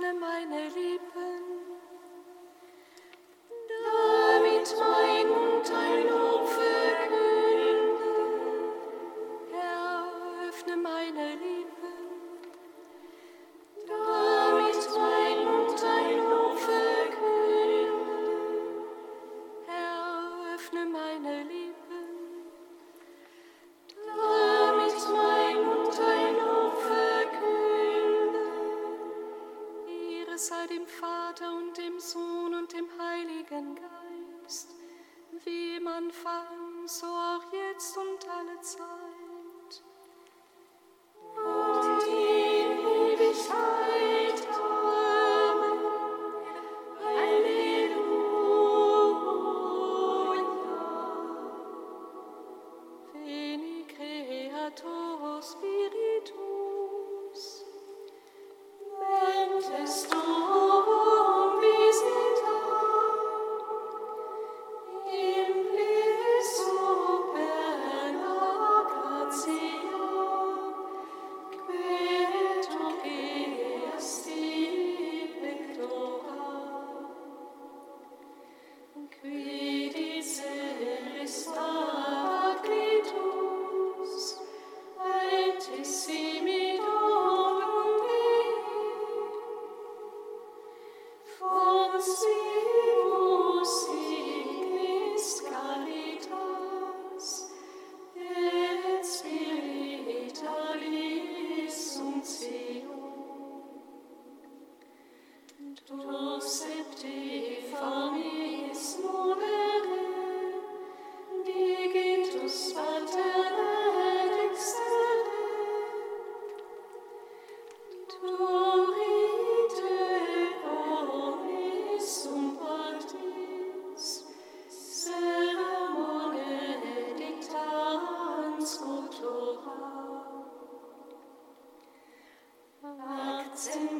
aus dem Rebe das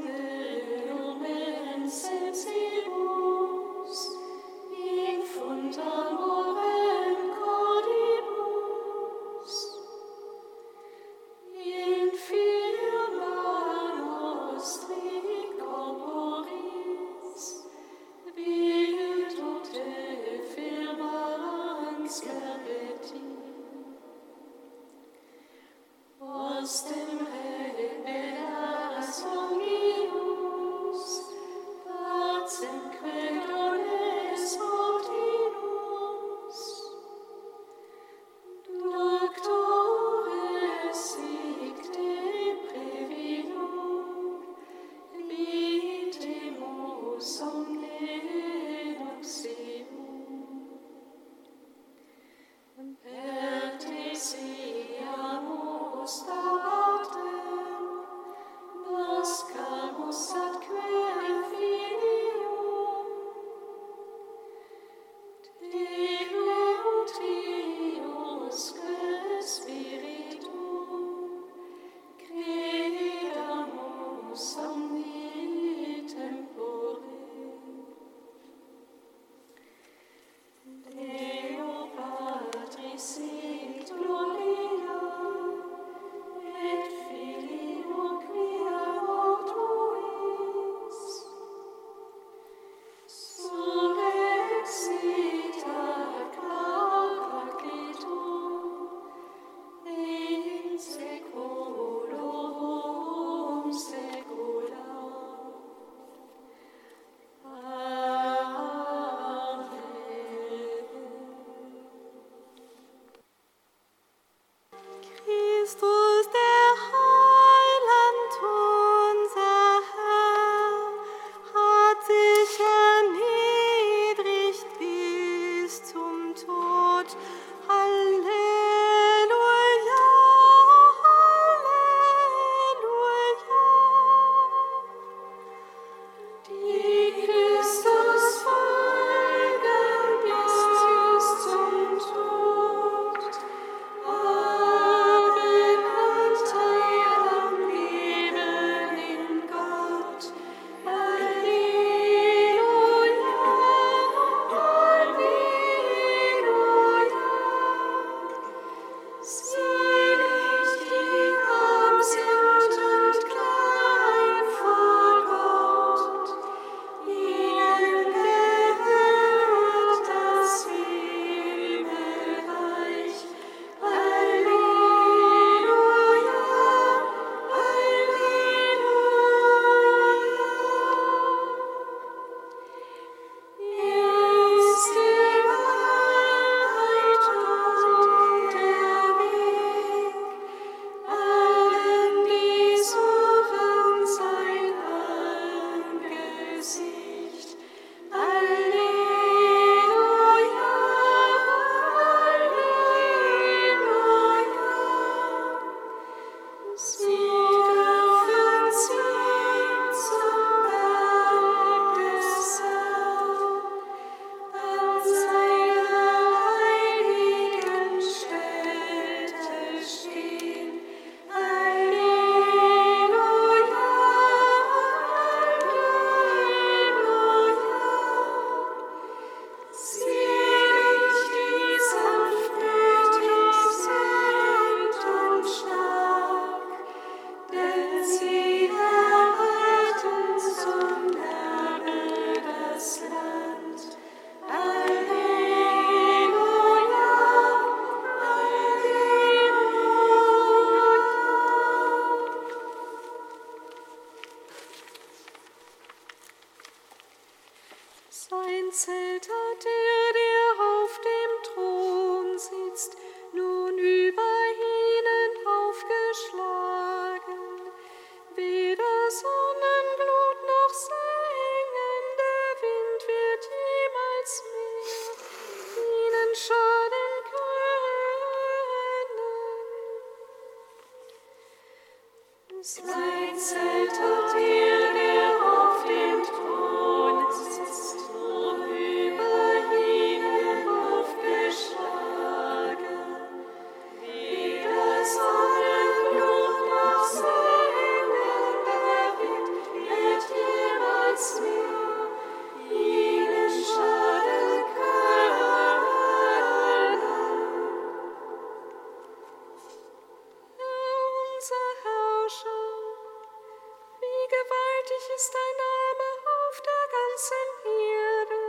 Gewaltig ist dein Name auf der ganzen Erde.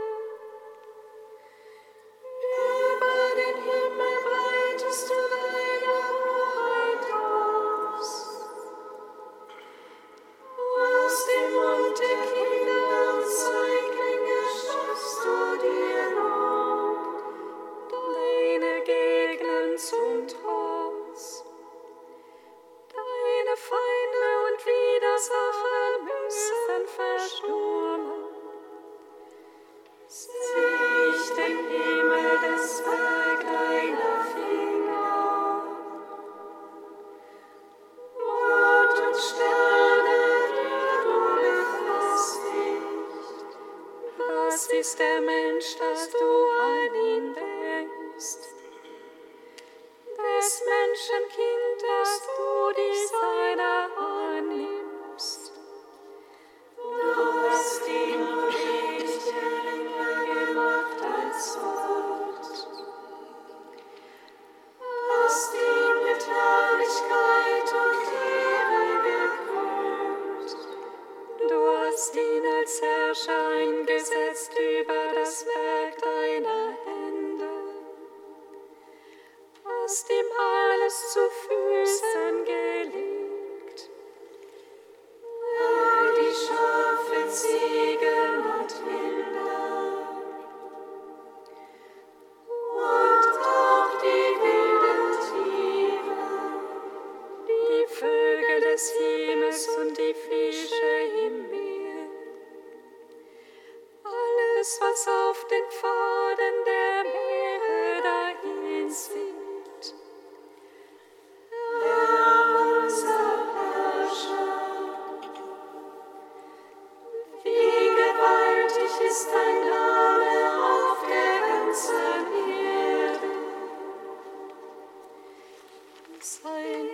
sein,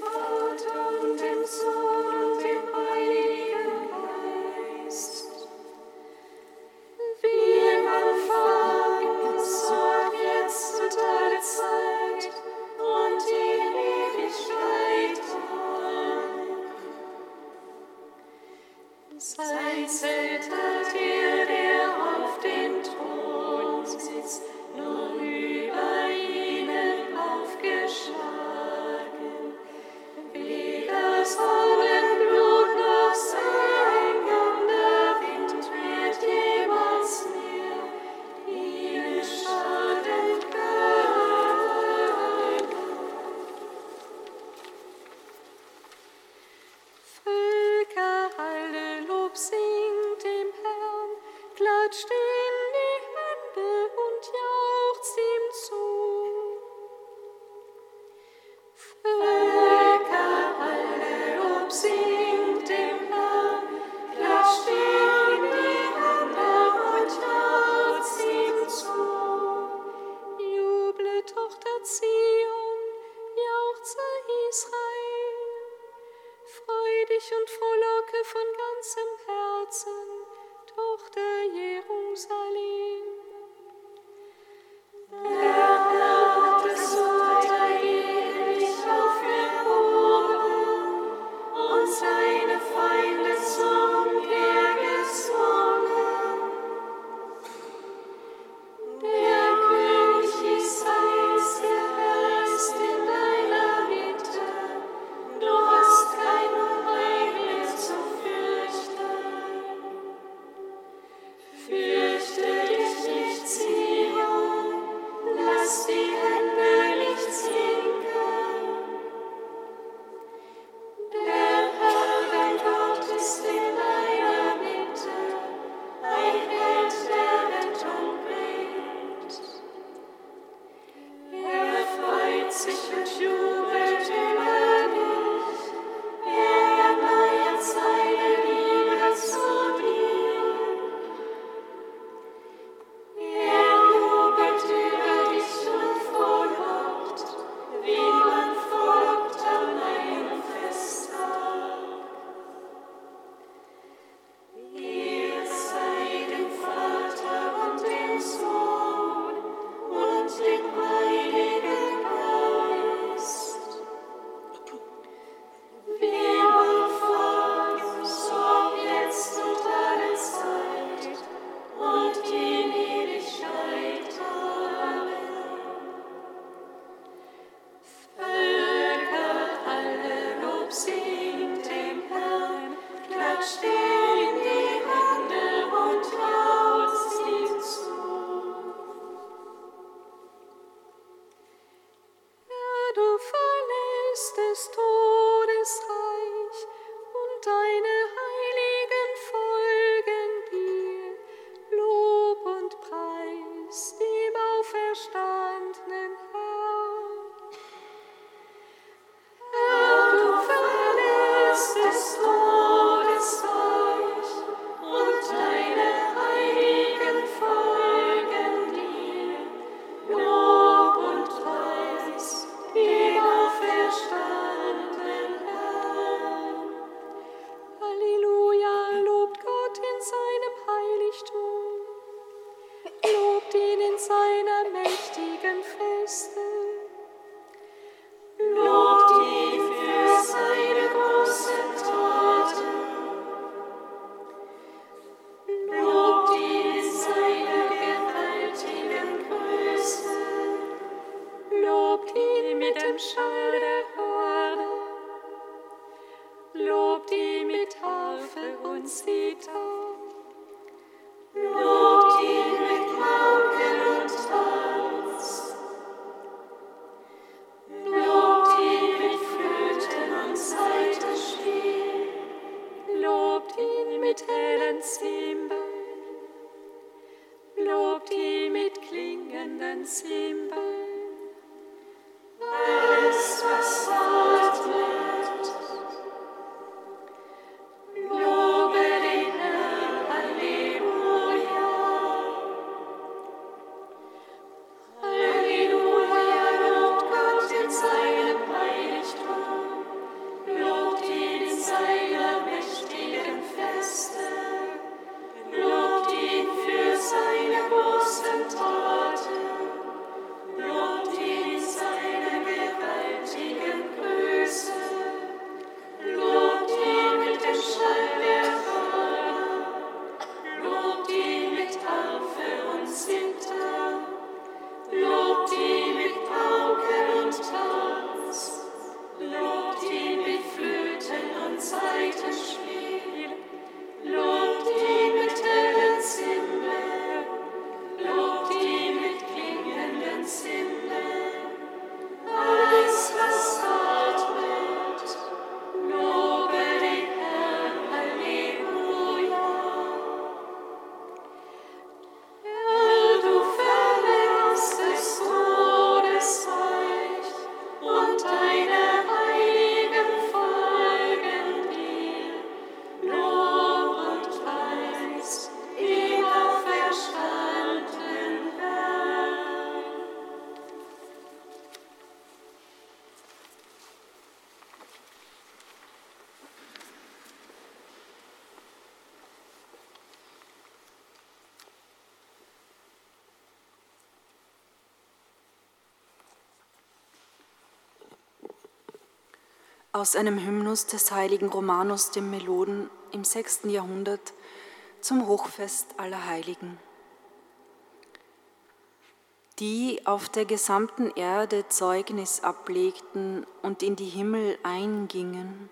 Vater. sit Aus einem Hymnus des heiligen Romanus dem Meloden im 6. Jahrhundert zum Hochfest aller Heiligen. Die auf der gesamten Erde Zeugnis ablegten und in die Himmel eingingen,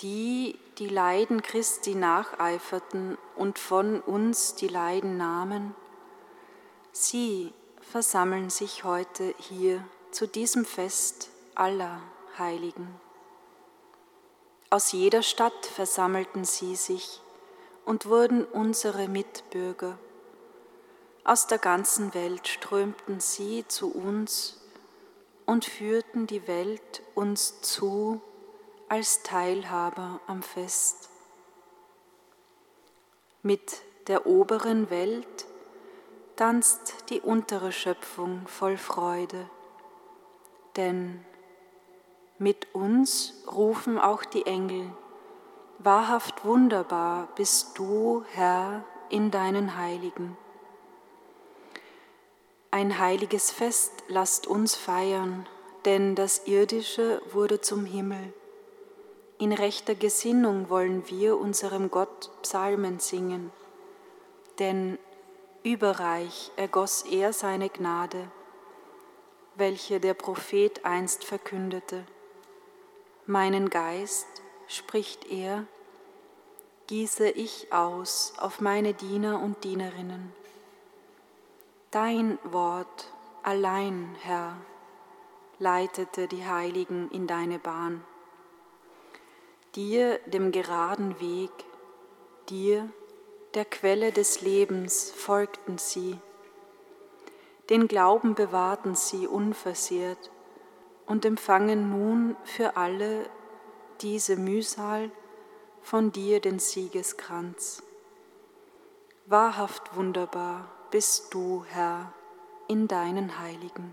die die Leiden Christi nacheiferten und von uns die Leiden nahmen, sie versammeln sich heute hier zu diesem Fest aller Heiligen. Aus jeder Stadt versammelten sie sich und wurden unsere Mitbürger. Aus der ganzen Welt strömten sie zu uns und führten die Welt uns zu als Teilhaber am Fest. Mit der oberen Welt tanzt die untere Schöpfung voll Freude, denn mit uns rufen auch die Engel, wahrhaft wunderbar bist du, Herr, in deinen Heiligen. Ein heiliges Fest lasst uns feiern, denn das Irdische wurde zum Himmel. In rechter Gesinnung wollen wir unserem Gott Psalmen singen, denn überreich ergoss er seine Gnade, welche der Prophet einst verkündete. Meinen Geist, spricht er, gieße ich aus auf meine Diener und Dienerinnen. Dein Wort allein, Herr, leitete die Heiligen in deine Bahn. Dir, dem geraden Weg, dir, der Quelle des Lebens, folgten sie. Den Glauben bewahrten sie unversehrt und empfangen nun für alle diese Mühsal von dir den Siegeskranz. Wahrhaft wunderbar bist du, Herr, in deinen Heiligen.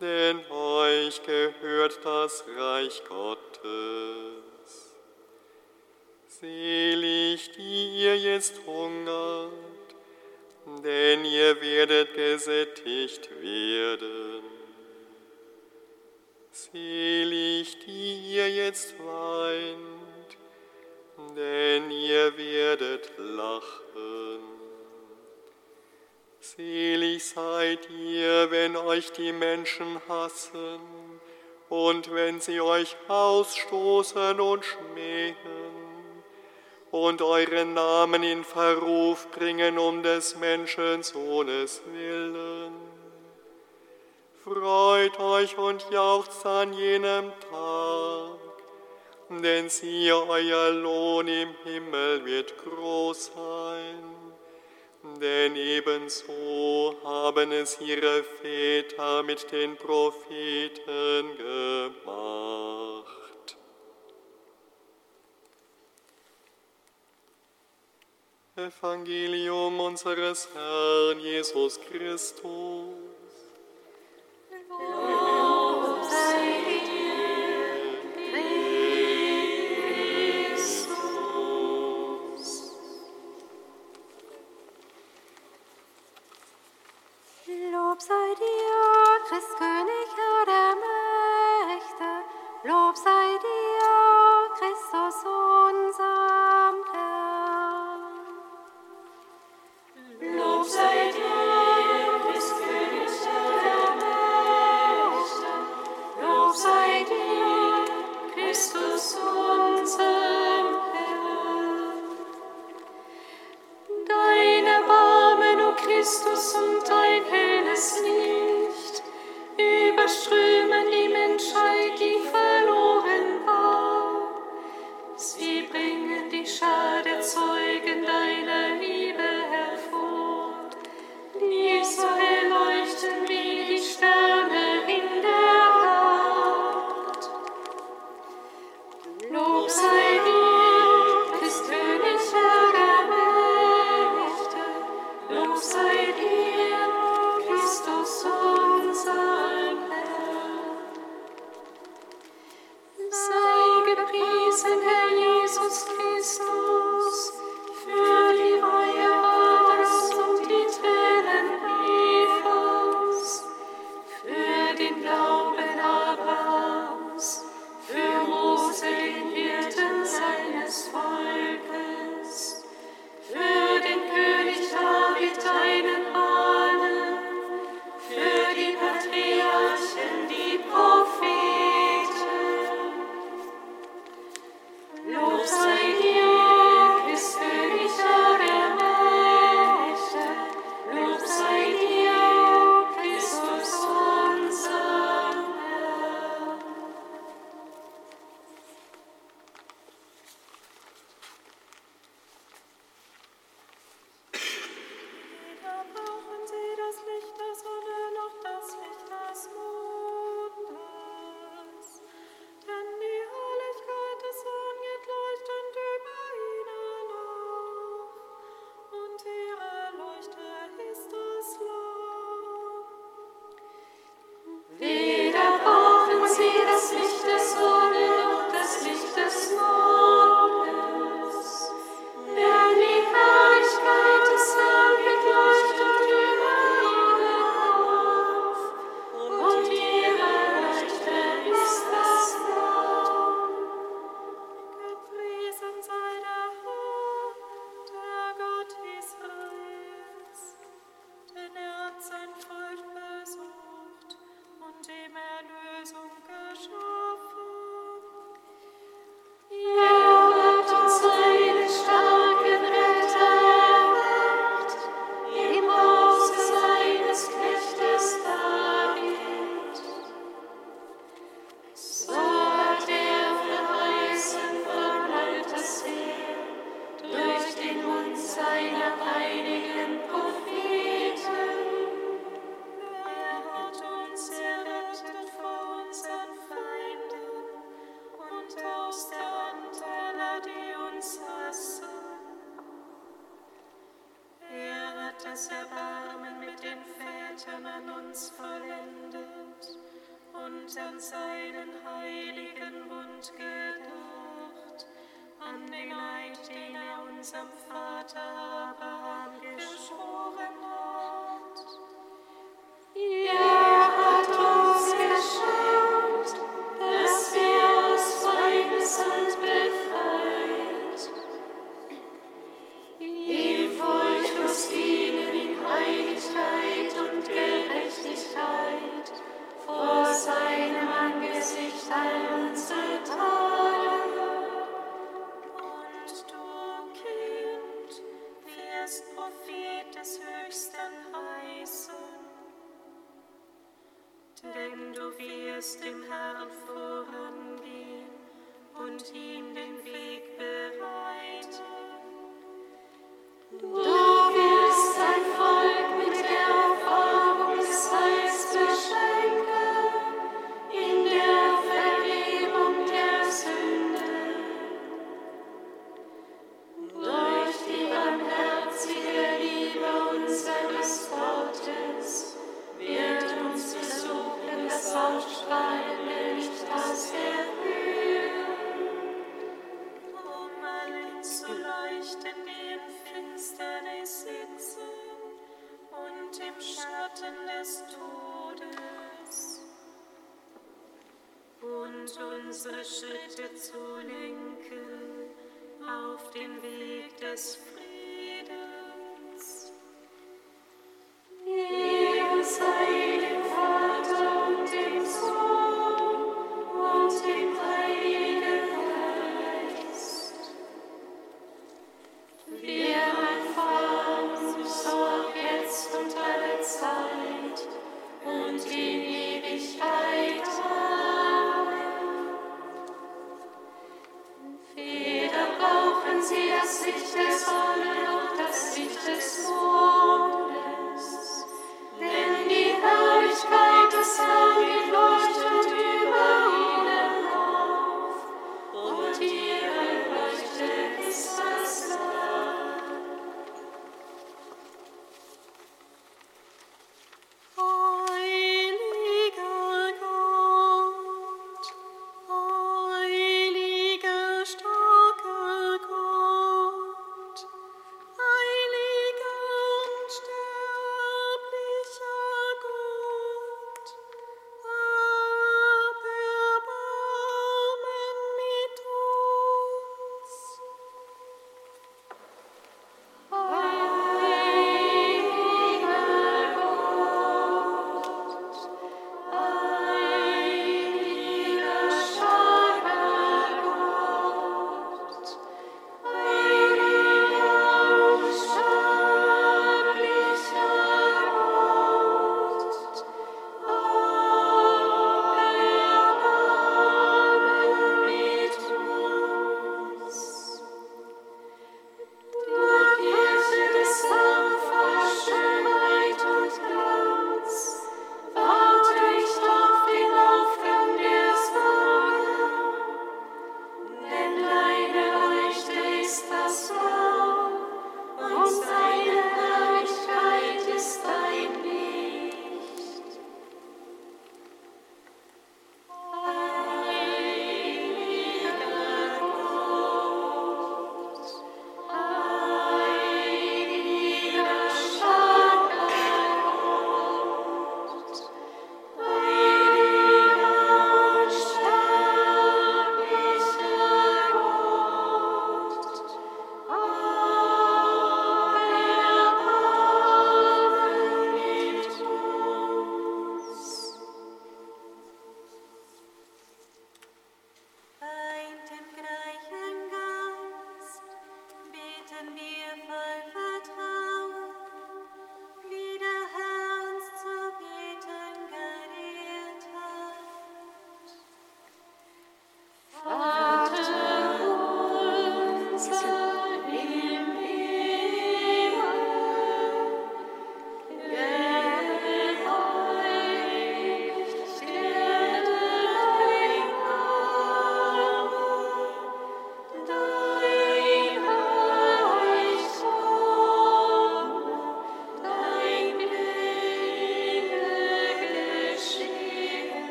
denn euch gehört das Reich Gottes. Selig, die ihr jetzt hungert, denn ihr werdet gesättigt werden. Selig, die ihr jetzt weint, denn ihr werdet lachen. Selig seid ihr, wenn euch die Menschen hassen und wenn sie euch ausstoßen und schmähen und euren Namen in Verruf bringen um des Menschensohnes willen Freut euch und jauchzt an jenem Tag, denn siehe, euer Lohn im Himmel wird groß sein. Denn ebenso haben es ihre Väter mit den Propheten gemacht. Evangelium unseres Herrn Jesus Christus. Sei gepriesen, Herr an uns vollendet und an seinen heiligen Bund gedacht, an den Eid, den er unserem Vater Abraham geschworen sie das Licht der Sonne und das Licht des Mondes.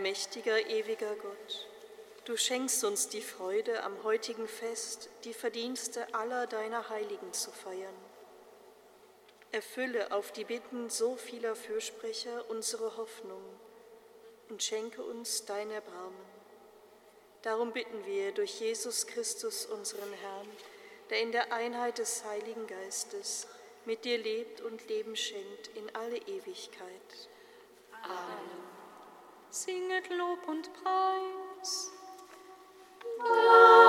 Allmächtiger, ewiger Gott, du schenkst uns die Freude, am heutigen Fest die Verdienste aller deiner Heiligen zu feiern. Erfülle auf die Bitten so vieler Fürsprecher unsere Hoffnung und schenke uns dein Erbarmen. Darum bitten wir durch Jesus Christus, unseren Herrn, der in der Einheit des Heiligen Geistes mit dir lebt und Leben schenkt in alle Ewigkeit. Amen. Singet Lob und Preis. Amen.